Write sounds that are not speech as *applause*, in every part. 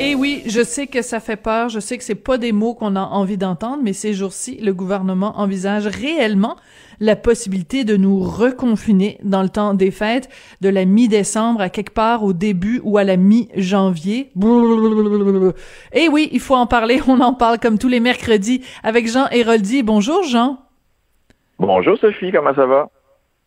Et oui, je sais que ça fait peur, je sais que c'est pas des mots qu'on a envie d'entendre, mais ces jours-ci, le gouvernement envisage réellement la possibilité de nous reconfiner dans le temps des fêtes, de la mi-décembre à quelque part au début ou à la mi-janvier. Et oui, il faut en parler, on en parle comme tous les mercredis avec Jean Héroldi. Bonjour Jean. Bonjour Sophie, comment ça va?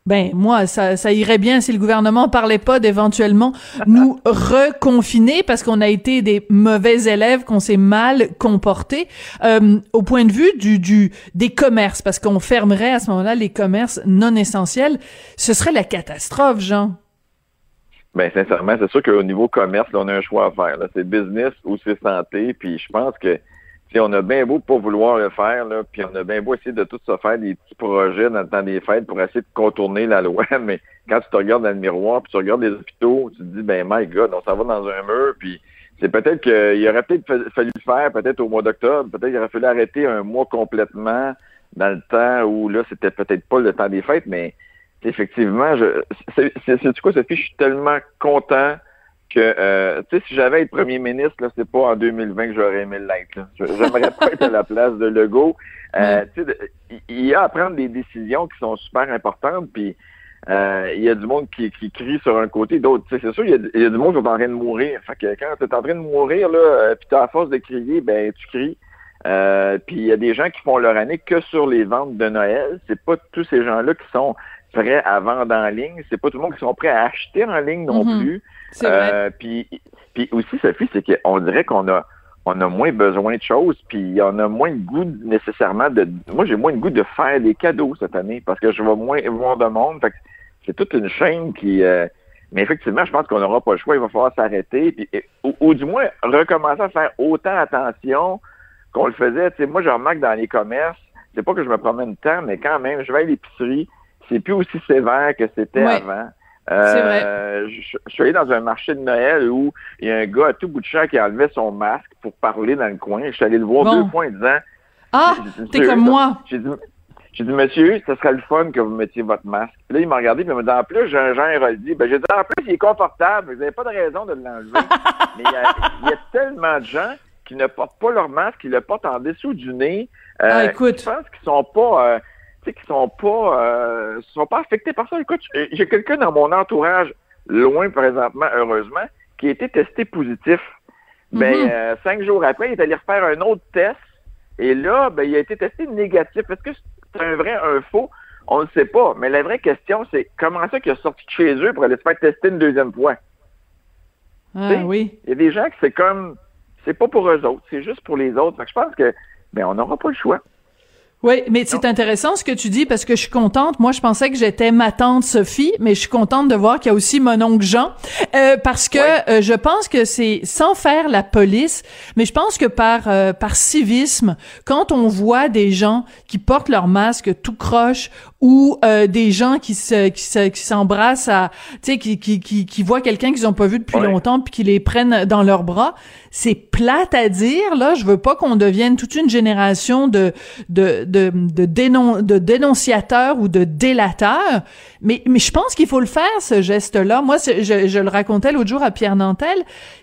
Ben moi, ça, ça irait bien si le gouvernement parlait pas d'éventuellement nous reconfiner parce qu'on a été des mauvais élèves, qu'on s'est mal comporté euh, au point de vue du, du des commerces, parce qu'on fermerait à ce moment-là les commerces non essentiels. Ce serait la catastrophe, Jean. Ben sincèrement, c'est sûr qu'au niveau commerce, là, on a un choix à faire. C'est business ou c'est santé. Puis je pense que on a bien beau pas vouloir le faire, là, puis on a bien beau essayer de tout se faire des petits projets dans le temps des fêtes pour essayer de contourner la loi, *laughs* mais quand tu te regardes dans le miroir, puis tu regardes les hôpitaux, tu te dis, ben my God, on s'en va dans un mur, puis c'est peut-être qu'il aurait peut-être fallu le faire peut-être au mois d'octobre, peut-être qu'il aurait fallu arrêter un mois complètement dans le temps où là, c'était peut-être pas le temps des fêtes, mais effectivement, je c'est quoi, Sophie, je suis tellement content que, euh, tu sais, si j'avais été premier ministre, c'est pas en 2020 que j'aurais aimé l'être. J'aimerais pas être à la place de Legault. Euh, tu sais, il y a à prendre des décisions qui sont super importantes, puis euh, il y a du monde qui, qui crie sur un côté, d'autres, tu sais, c'est sûr, il y, a, du monde qui est en train de mourir. Fait que quand tu es en train de mourir, là, puis t'as à force de crier, ben, tu cries. Puis il y a des gens qui font leur année que sur les ventes de Noël. C'est pas tous ces gens-là qui sont prêts à vendre en ligne. C'est pas tout le monde qui sont prêts à acheter en ligne non Mhm. plus. Euh, puis, puis aussi, Sophie, c'est qu'on dirait qu'on a on a moins besoin de choses, puis on a moins de goût nécessairement de. Moi, j'ai moins de goût de faire des cadeaux cette année parce que je vais moins voir de monde. Fait c'est toute une chaîne qui. euh, mais effectivement, je pense qu'on n'aura pas le choix. Il va falloir s'arrêter, puis et- ou, ou du moins recommencer à faire autant attention qu'on le faisait. Tu sais, moi, je remarque dans les commerces, c'est pas que je me promène tant, mais quand même, je vais à l'épicerie, c'est plus aussi sévère que c'était Ouais. avant. C'est vrai. Euh, je, je suis allé dans un marché de Noël où il y a un gars à tout bout de champ qui enlevait son masque pour parler dans le coin. Je suis allé le voir Bon. deux fois en disant Ah, t'es comme moi. J'ai dit, monsieur, ce serait le fun que vous mettiez votre masque. Puis là, il m'a regardé, puis il m'a dit, en plus, j'ai un Jean Héroldi. Ben, j'ai dit, en plus, il est confortable. Vous n'avez pas de raison de l'enlever. *laughs* Mais il y, a, il y a tellement de gens qui ne portent pas leur masque, qui le portent en dessous du nez. Euh, Ah, écoute. Je pense qu'ils sont pas, euh, tu sais, qu'ils sont pas, euh, sont pas affectés par ça. Écoute, j'ai quelqu'un dans mon entourage, loin présentement, heureusement, qui a été testé positif. Ben, Mhm. euh, cinq jours après, il est allé refaire un autre test. Et là, ben, il a été testé négatif. Est-ce que c'est un vrai, un faux? On ne sait pas. Mais la vraie question, c'est comment ça qu'il a sorti de chez eux pour aller se faire tester une deuxième fois? Ah oui. Il y a des gens que c'est comme, c'est pas pour eux autres, c'est juste pour les autres. Fait que je pense que, ben, on n'aura pas le choix. Oui, mais c'est intéressant ce que tu dis parce que je suis contente. Moi, je pensais que j'étais ma tante Sophie, mais je suis contente de voir qu'il y a aussi mon oncle Jean, euh, parce que euh, je pense que c'est sans faire la police, mais je pense que par euh, par civisme, quand on voit des gens qui portent leur masque tout croche ou euh, des gens qui se qui se qui s'embrassent à, tu sais, qui qui qui, qui voient quelqu'un qu'ils ont pas vu depuis Ouais. longtemps puis qui les prennent dans leurs bras, c'est plate à dire là. Je veux pas qu'on devienne toute une génération de de de de, dénon- de dénonciateurs ou de délateurs, mais mais je pense qu'il faut le faire ce geste-là. Moi, c'est- je, je le racontais l'autre jour à Pierre Nantel.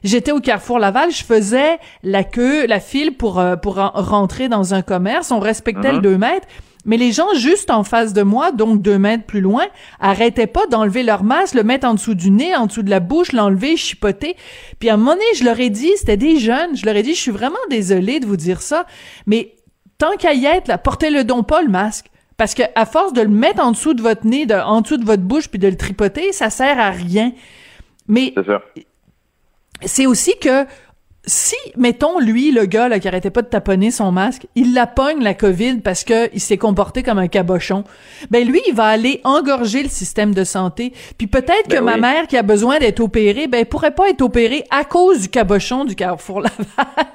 J'étais au Carrefour Laval, je faisais la queue, la file pour euh, pour en- rentrer dans un commerce. On respectait le Mhm. deux mètres. Mais les gens juste en face de moi, donc deux mètres plus loin, arrêtaient pas d'enlever leur masque, le mettre en dessous du nez, en dessous de la bouche, l'enlever, chipoter. Puis à un moment donné, je leur ai dit, c'était des jeunes, je leur ai dit, je suis vraiment désolée de vous dire ça, mais tant qu'à y être, là, portez-le donc pas, le masque. Parce que à force de le mettre en dessous de votre nez, de, en dessous de votre bouche, puis de le tripoter, ça sert à rien. Mais c'est aussi que si, mettons, lui, le gars là, qui arrêtait pas de taponner son masque, il la pogne, la COVID, parce que il s'est comporté comme un cabochon, ben lui, il va aller engorger le système de santé. Puis peut-être Ben que ma oui. mère qui a besoin d'être opérée, ben elle pourrait pas être opérée à cause du cabochon du Carrefour Laval.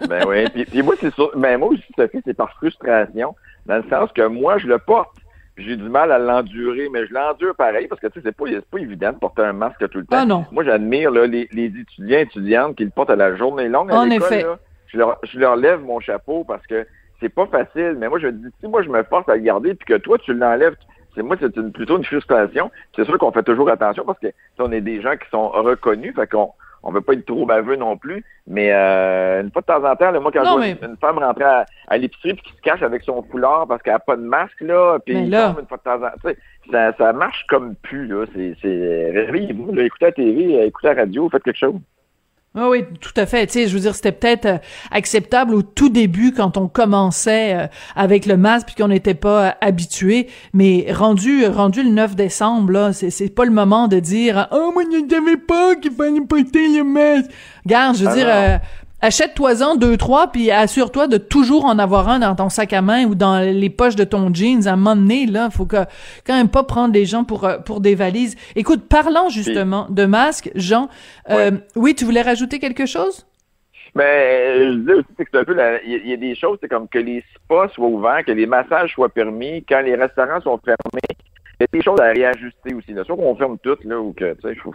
*laughs* Ben oui. Puis, puis moi, c'est sûr. Ben moi aussi, Sophie, c'est par frustration. Dans le sens que moi, je le porte. J'ai du mal à l'endurer, mais je l'endure pareil parce que tu sais, c'est pas, c'est pas évident de porter un masque tout le temps. Ah non. Moi, j'admire les, les étudiants et étudiantes qui le portent à la journée longue à En l'école. Je leur, je leur lève mon chapeau parce que c'est pas facile. Mais moi, je dis, si moi, je me force à le garder puis que toi, tu l'enlèves, c'est moi, c'est une, plutôt une frustration. C'est sûr qu'on fait toujours attention parce que on est des gens qui sont reconnus, fait qu'on on veut pas être trop baveux non plus. Mais euh, une fois de temps en temps, là, moi, quand Non, je vois mais- une, femme rentrer à, à l'épicerie puis qui se cache avec son foulard parce qu'elle a pas de masque, là, puis là- une fois de temps en temps, ça, ça marche comme pu, là. C'est, c'est, réveillez-vous, écoutez la TV, euh, écoutez la radio, faites quelque chose. Oui, oui, tout à fait. Tu sais, je veux dire, c'était peut-être euh, acceptable au tout début quand on commençait euh, avec le masque puis qu'on n'était pas euh, habitué, mais rendu rendu le 9 décembre là, c'est c'est pas le moment de dire "Oh, moi je ne savais pas qu'il fallait porter le masque." Garde, je veux Ah dire euh, Achète-toi-en deux, trois, puis assure-toi de toujours en avoir un dans ton sac à main ou dans les poches de ton jeans. À un moment donné, là, faut que quand même pas prendre les gens pour euh, pour des valises. Écoute, parlant justement de masques, Jean, euh, oui, tu voulais rajouter quelque chose? Mais euh, je disais aussi c'est que c'est un peu il y, a- il y a des choses, c'est comme que les spas soient ouverts, que les massages soient permis, quand les restaurants sont fermés, il y a des choses à réajuster aussi. Là. Soit qu'on ferme tout, là, ou que, tu sais, faut,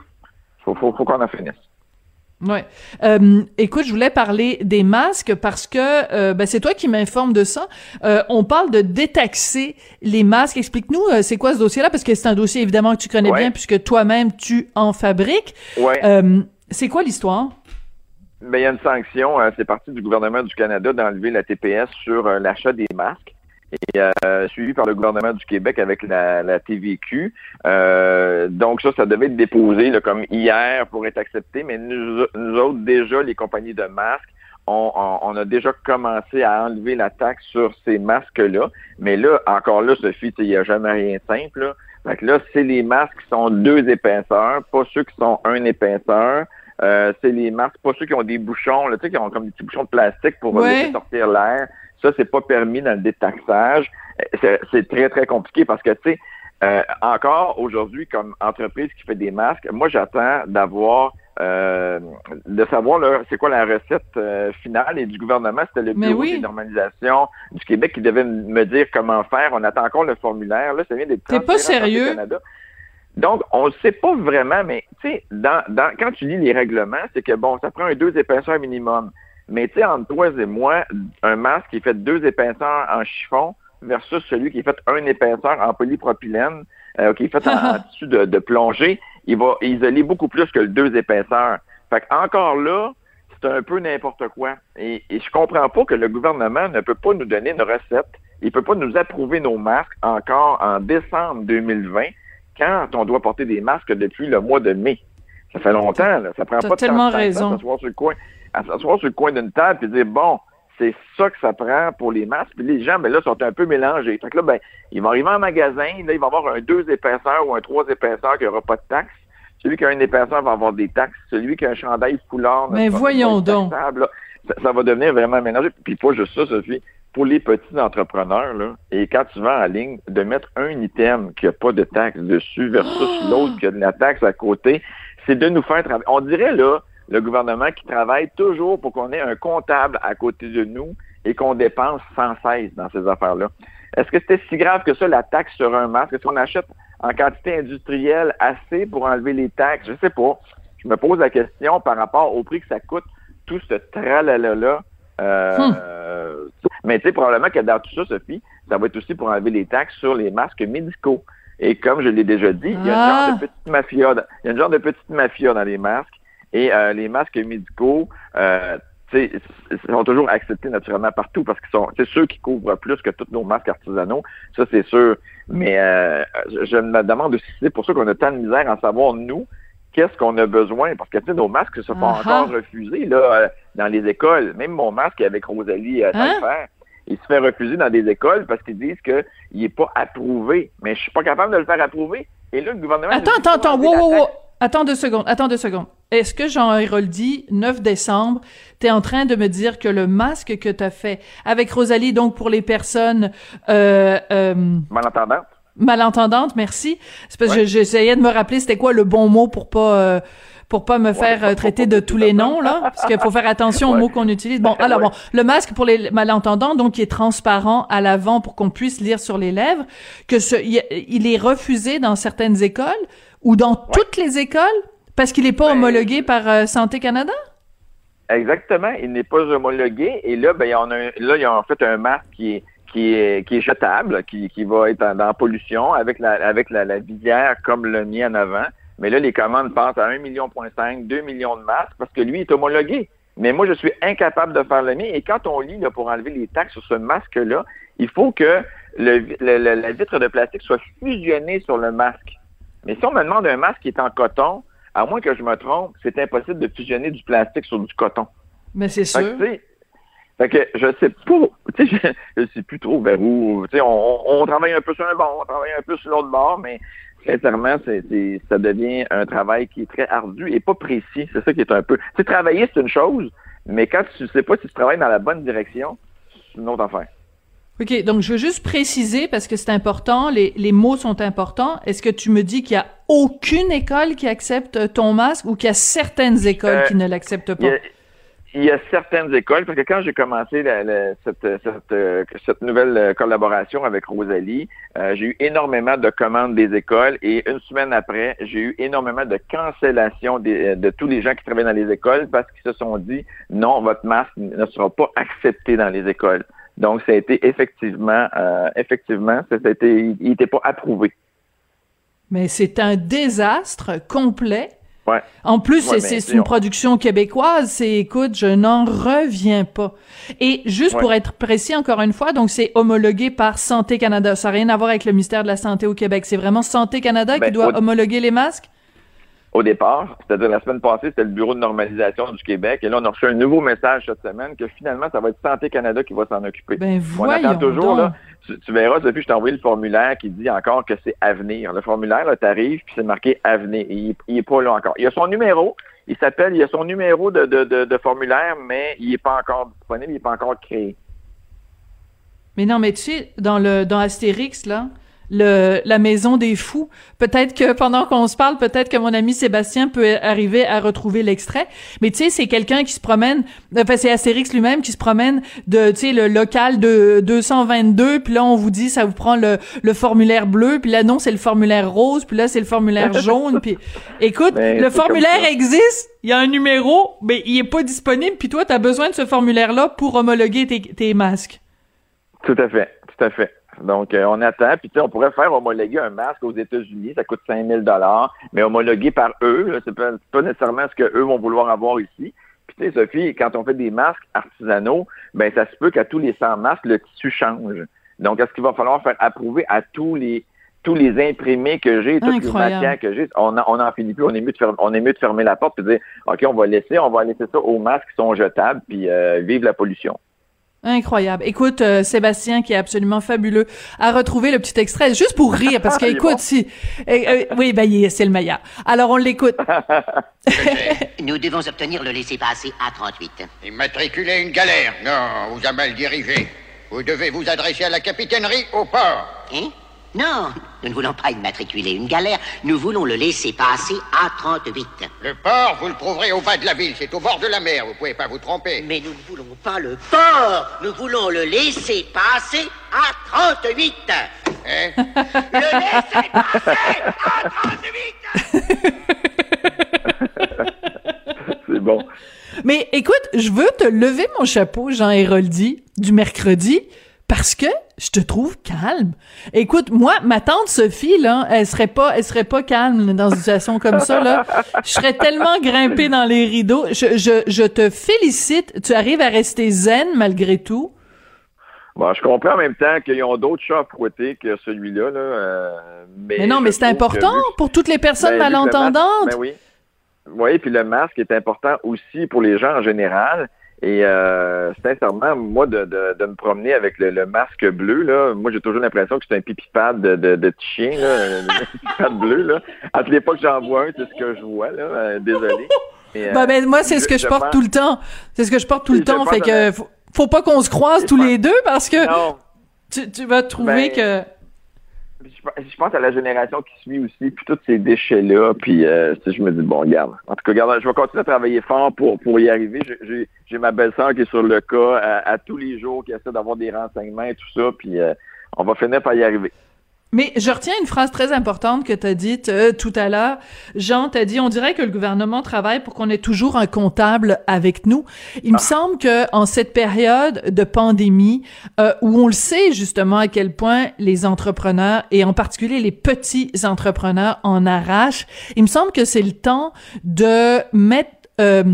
faut, faut, faut qu'on en finisse. Ouais. Euh, écoute, je voulais parler des masques parce que euh, ben, c'est toi qui m'informe de ça. Euh, on parle de détaxer les masques. Explique-nous, euh, c'est quoi ce dossier-là? Parce que c'est un dossier évidemment que tu connais Ouais. bien puisque toi-même tu en fabriques. Ouais. Euh, c'est quoi l'histoire? Ben, il y a une sanction, euh, c'est parti du gouvernement du Canada d'enlever la TPS sur l'achat des masques. Et euh, suivi par le gouvernement du Québec avec la, la TVQ. Euh, donc ça, ça devait être déposé là, comme hier pour être accepté, mais nous, nous autres, déjà, les compagnies de masques, on, on- on a déjà commencé à enlever la taxe sur ces masques-là. Mais là, encore là, Sophie, il n'y a jamais rien de simple. Là. Fait que là, c'est les masques qui sont deux épaisseurs, pas ceux qui sont un épaisseur. Euh, c'est les masques, pas ceux qui ont des bouchons, là, tu sais, qui ont comme des petits bouchons de plastique pour Ouais. laisser sortir l'air. Ça, c'est pas permis dans le détaxage. Euh, C'est, très, très compliqué parce que, tu sais, euh, encore aujourd'hui, comme entreprise qui fait des masques, moi, j'attends d'avoir, euh, de savoir c'est quoi la recette euh, finale et du gouvernement, c'était le bureau oui. des normalisations du Québec qui devait me dire comment faire. On attend encore le formulaire. Là, ça vient d'être T'es pas sérieux? Canada. Donc, on ne sait pas vraiment, mais tu sais, dans, dans, quand tu lis les règlements, c'est que bon, ça prend un deux épaisseurs minimum. Mais tu sais, entre toi et moi, un masque qui est fait deux épaisseurs en chiffon versus celui qui est fait un épaisseur en polypropylène, euh, qui est fait en, en *laughs* tissu de, de plongée, il va isoler beaucoup plus que le deux épaisseurs. Fait que encore là, c'est un peu n'importe quoi. Et, et je comprends pas que le gouvernement ne peut pas nous donner une recette. Il peut pas nous approuver nos masques encore en décembre 2020 quand on doit porter des masques depuis le mois de mai. Ça fait longtemps, là. Ça prend pas de tellement temps de raison. temps à s'asseoir sur le coin, à s'asseoir sur le coin d'une table et dire bon, c'est ça que ça prend pour les masques. Puis les gens, ben là, sont un peu mélangés. Fait que là, ben, ils vont arriver en magasin, là, ils vont avoir un deux épaisseurs ou un trois épaisseurs qui n'aura pas de taxe. Celui qui a un épaisseur va avoir des taxes. Celui qui a un chandail foulard, Mais voyons donc. là. Ça, ça va devenir vraiment mélangé. Puis pas juste ça, Sophie. Pour les petits entrepreneurs, là, et quand tu vas en ligne, de mettre un item qui n'a pas de taxe dessus versus l'autre qui a de la taxe à côté, c'est de nous faire travailler. On dirait là, le gouvernement qui travaille toujours pour qu'on ait un comptable à côté de nous et qu'on dépense sans cesse dans ces affaires-là. Est-ce que c'était si grave que ça, la taxe sur un masque? Est-ce qu'on achète en quantité industrielle assez pour enlever les taxes? Je sais pas. Je me pose la question par rapport au prix que ça coûte, tout ce tralala-là. Euh, Hum. euh, mais tu sais, probablement que dans tout ça, Sophie, ça va être aussi pour enlever les taxes sur les masques médicaux. Et comme je l'ai déjà dit, il y a une Ah. genre de petite mafia. Il y a une genre de petite mafia dans les masques. Et euh, les masques médicaux, euh, tu sais, s- sont toujours acceptés naturellement partout parce qu'ils sont, c'est ceux qui couvrent plus que tous nos masques artisanaux. Ça, c'est sûr. Mais euh, je, me demande aussi, c'est pour ça qu'on a tant de misère à savoir, nous, qu'est-ce qu'on a besoin. Parce que, nos masques se font ah. encore refuser, là, euh, dans les écoles. Même mon masque avec Rosalie euh, Hein? Taillefer, il se fait refuser dans des écoles parce qu'ils disent qu'il n'est pas approuvé. Mais je suis pas capable de le faire approuver. Et là, le gouvernement... Attends, attends, attends, wow, wow, wow. Attends deux secondes, attends deux secondes. est-ce que Jean Héroldi, 9 décembre, t'es en train de me dire que le masque que t'as fait avec Rosalie, donc pour les personnes euh, euh, Malentendant. malentendantes, merci. C'est parce que j'essayais de me rappeler c'était quoi le bon mot pour pas euh, pour pas me faire euh, traiter de tous les noms là, parce qu'il faut faire attention aux mots qu'on utilise. Bon, alors bon, le masque pour les malentendants, donc qui est transparent à l'avant pour qu'on puisse lire sur les lèvres, que ce, il, il est refusé dans certaines écoles ou dans toutes les écoles parce qu'il est pas Ben, homologué par euh, Santé Canada? Exactement, il n'est pas homologué. Et là, ben, on a, là, il y a en fait un masque qui est, qui est, qui est jetable, qui, qui va être en- dans la pollution avec la, avec la, la visière comme le mien en avant. Mais là, les commandes passent à 1,5 million, 2 millions de masques parce que lui est homologué. Mais moi, je suis incapable de faire le mien. Et quand on lit là, pour enlever les taxes sur ce masque-là, il faut que le, le- le- la vitre de plastique soit fusionnée sur le masque. Mais si on me demande un masque qui est en coton, à moins que je me trompe, c'est impossible de fusionner du plastique sur du coton. Mais c'est sûr. que, fait que je sais pas, tu sais, *laughs* je, je sais plus trop vers où, tu sais, on, on, on travaille un peu sur un bord, on travaille un peu sur l'autre bord, mais sincèrement, c'est, c'est- ça devient un travail qui est très ardu et pas précis. C'est ça qui est un peu. Tu sais, travailler, c'est une chose, mais quand tu sais pas si tu travailles dans la bonne direction, c'est une autre affaire. OK, donc je veux juste préciser, parce que c'est important, les, les mots sont importants. Est-ce que tu me dis qu'il y a aucune école qui accepte ton masque ou qu'il y a certaines écoles Euh, qui ne l'acceptent Il y, pas? il y a certaines écoles, parce que quand j'ai commencé la- la- cette, cette, euh, cette nouvelle euh, collaboration avec Rosalie, euh, j'ai eu énormément de commandes des écoles et une semaine après, j'ai eu énormément de cancellations des- euh, de tous les gens qui travaillent dans les écoles parce qu'ils se sont dit non, votre masque ne sera pas accepté dans les écoles. Donc, ça a été effectivement, euh, effectivement, ça, ça a été, il n'était pas approuvé. Mais c'est un désastre complet. Ouais. En plus, Ouais, c'est- une production québécoise. C'est, écoute, je n'en reviens pas. Et juste Ouais. pour être précis, encore une fois, donc c'est homologué par Santé Canada. Ça n'a rien à voir avec le ministère de la Santé au Québec. C'est vraiment Santé Canada qui Ben, doit au- homologuer les masques? Au départ, c'est-à-dire la semaine passée, c'était le Bureau de normalisation du Québec, et là, on a reçu un nouveau message cette semaine que finalement, ça va être Santé Canada qui va s'en occuper. Ben, on attend toujours, donc. là, tu, tu verras, depuis, je t'ai envoyé le formulaire qui dit encore que c'est à venir. Le formulaire, là, t'arrives, puis c'est marqué à venir. Et il, il est pas là encore. Il a son numéro, il s'appelle, il a son numéro de, de, de, de formulaire, mais il est pas encore disponible, il est pas encore créé. Mais non, mais tu sais, dans le dans Astérix là, le la maison des fous. Peut-être que pendant qu'on se parle, peut-être que mon ami Sébastien peut arriver à retrouver l'extrait. Mais tu sais, c'est quelqu'un qui se promène. Enfin, c'est Astérix lui-même qui se promène de, tu sais, le local de 222. Puis là, on vous dit, ça vous prend le le formulaire bleu. Puis là, non, c'est le formulaire rose. Puis là, c'est le formulaire *laughs* jaune. Puis écoute, Ben, le formulaire existe. Il y a un numéro, mais il est pas disponible. Puis toi, t'as besoin de ce formulaire-là pour homologuer tes, tes masques. Tout à fait, tout à fait. Donc, euh, on attend. Puis, tu sais, on pourrait faire homologuer un masque aux États-Unis. Ça coûte 5000 dollars, mais homologué par eux. C'est pas, pas nécessairement ce que eux vont vouloir avoir ici. Puis, tu sais, Sophie, quand on fait des masques artisanaux, ben ça se peut qu'à tous les 100 masques, le tissu change. Donc, est-ce qu'il va falloir faire approuver à tous les tous les imprimés que j'ai, toutes les matières que j'ai, on en, on en finit plus. On est mieux de fermer, on est mieux de fermer la porte et de dire, OK, on va laisser, on va laisser ça aux masques qui sont jetables, puis euh, vive la pollution. Incroyable. Écoute, euh, Sébastien, qui est absolument fabuleux, a retrouvé le petit extrait juste pour rire, parce que *laughs* Il est écoute, si, euh, euh, oui, ben il est- c'est le meilleur. Alors on l'écoute. *laughs* Nous devons obtenir le laissez-passer A38. Immatriculer une galère. Non, vous a mal dirigé. Vous devez vous adresser à la capitainerie au port. Hein? Non, nous ne voulons pas immatriculer une galère, nous voulons le laisser-passer A38. Le port, vous le trouverez au bas de la ville. C'est au bord de la mer. Vous pouvez pas vous tromper. Mais nous ne voulons pas le port, nous voulons le laisser-passer A38. Hein? *laughs* Le laissez-passer A38 *laughs* C'est bon. Mais écoute, je veux te lever mon chapeau, Jean Héroldi, du mercredi, parce que je te trouve calme. Écoute, moi, ma tante Sophie, là, elle serait pas, elle serait pas calme dans une situation comme ça, là. Je serais tellement grimpée dans les rideaux. Je, je, je te félicite. Tu arrives à rester zen malgré tout. Bon, je comprends en même temps qu'ils ont d'autres chats à fouetter que celui-là. Là, euh, mais, Mais non, mais c'est important que- pour toutes les personnes ben, vu que le masque- malentendantes. Ben oui. Oui, puis le masque est important aussi pour les gens en général. Et euh, sincèrement, moi, de, de, de me promener avec le, le masque bleu, là, moi, j'ai toujours l'impression que c'est un pipi pad de, de, de chien, là, un *laughs* pipi pad bleu. Là. À toutes les fois que j'en vois un, c'est ce que je vois. Là, euh, désolé. Mais, Bah, euh, ben, moi, c'est ce que je, porte pense- tout le temps. C'est ce que je porte tout le temps. Fait que- faut, faut pas qu'on se croise tous les deux parce que Non. tu, tu vas trouver Ben, que. Je pense- à la génération qui suit aussi, puis tous ces déchets-là, puis euh, je me dis, bon, regarde. En tout cas, regarde, je vais continuer à travailler fort pour, pour y arriver. J'ai- ma belle-sœur qui est sur le cas à, à tous les jours, qui essaie d'avoir des renseignements et tout ça, puis euh, on va finir par y arriver. Mais je retiens une phrase très importante que tu as dite euh, tout à l'heure. Jean t'a dit, on dirait que le gouvernement travaille pour qu'on ait toujours un comptable avec nous. Il Ah. me semble que en cette période de pandémie, euh, où on le sait justement à quel point les entrepreneurs, et en particulier les petits entrepreneurs, en arrachent, il me semble que c'est le temps de mettre... Euh,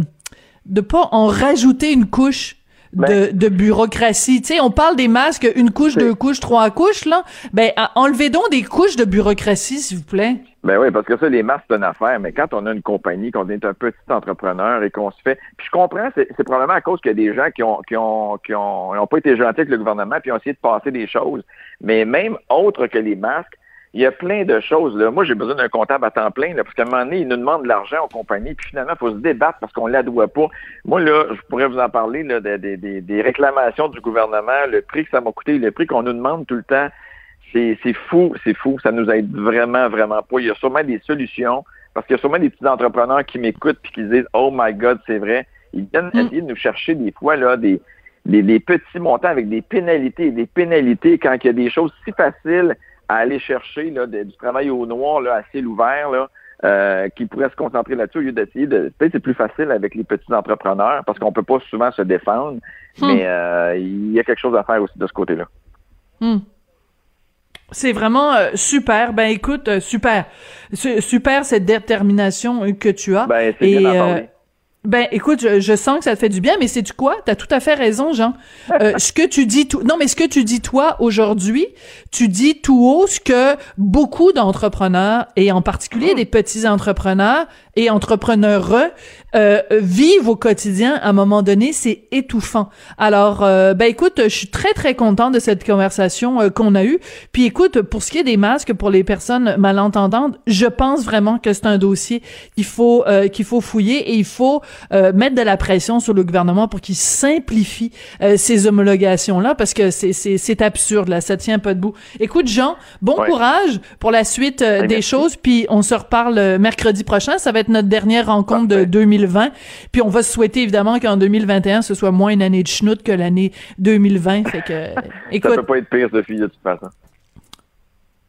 de pas en rajouter une couche Ben- de bureaucratie. Tu sais, on parle des masques, une couche, deux couches, trois couches, là. Ben, enlevez donc des couches de bureaucratie, s'il vous plaît. Ben oui, parce que ça, les masques, c'est une affaire, mais quand on a une compagnie, qu'on est un petit entrepreneur et qu'on se fait. Puis je comprends, c'est probablement à cause qu'il y a des gens qui ont qui ont qui ont, ont pas été gentils avec le gouvernement puis ont essayé de passer des choses. Mais même autre que les masques, il y a plein de choses. Là. Moi, j'ai besoin d'un comptable à temps plein, là, parce qu'à un moment donné, il nous demande de l'argent aux compagnies, puis finalement, il faut se débattre parce qu'on ne la doit pas. Moi, là, je pourrais vous en parler là, des, des- des- réclamations du gouvernement, le prix que ça m'a coûté, le prix qu'on nous demande tout le temps. C'est c'est fou, c'est fou. Ça nous aide vraiment, vraiment pas. Il y a sûrement des solutions, parce qu'il y a sûrement des petits entrepreneurs qui m'écoutent puis qui disent Oh my God, c'est vrai. Ils viennent Mm. essayer de nous chercher des fois là, des, des, des petits montants avec des pénalités. Des pénalités quand il y a des choses si faciles à aller chercher là, de- du travail au noir là, à ciel ouvert, là, euh, qui pourraient se concentrer là-dessus au lieu d'essayer de. Peut-être c'est plus facile avec les petits entrepreneurs parce qu'on peut pas souvent se défendre, Hmm. mais euh, il y a quelque chose à faire aussi de ce côté-là. Hmm. C'est vraiment euh, super. Ben écoute, euh, super. Su- Super cette détermination que tu as. Ben, c'est bien. Ben écoute, je, je sens que ça te fait du bien, mais c'est tu quoi? T'as tout à fait raison, Jean. Euh, *laughs* ce que tu dis, tout, non, mais ce que tu dis toi aujourd'hui, tu dis tout haut ce que beaucoup d'entrepreneurs et en particulier des petits entrepreneurs et entrepreneurs euh, vivent au quotidien. À un moment donné, c'est étouffant. Alors, euh, ben écoute, je suis très très content de cette conversation euh, qu'on a eue. Puis écoute, pour ce qui est des masques pour les personnes malentendantes, je pense vraiment que c'est un dossier qu'il faut euh, qu'il faut fouiller et il faut euh, mettre de la pression sur le gouvernement pour qu'il simplifie euh, ces homologations là parce que c'est c'est c'est absurde là, ça tient pas debout. Écoute Jean, bon Ouais. courage pour la suite des merci. choses puis on se reparle mercredi prochain, ça va être notre dernière rencontre de Parfait. 2020. Puis on va se souhaiter évidemment qu'en 2021 ce soit moins une année de schnout que l'année 2020 fait que euh, *laughs* Ça écoute, peut pas être pire, Sophie, de toute façon.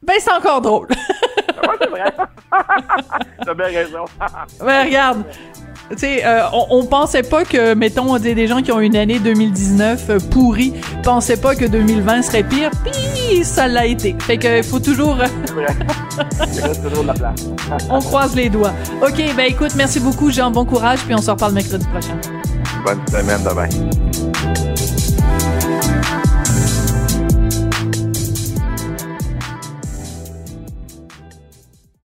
ben c'est encore drôle. Ouais, *laughs* c'est vrai. *laughs* T'as bien raison. Ben regarde, tu sais, euh, on, on pensait pas que, mettons, des, des gens qui ont une année 2019 euh, pourrie, pensaient pas que 2020 serait pire, puis ça l'a été. Fait que faut toujours, C'est vrai. On croise les doigts. Ok, ben écoute, merci beaucoup Jean, bon courage, puis on se reparle mercredi prochain. Bonne semaine, bye.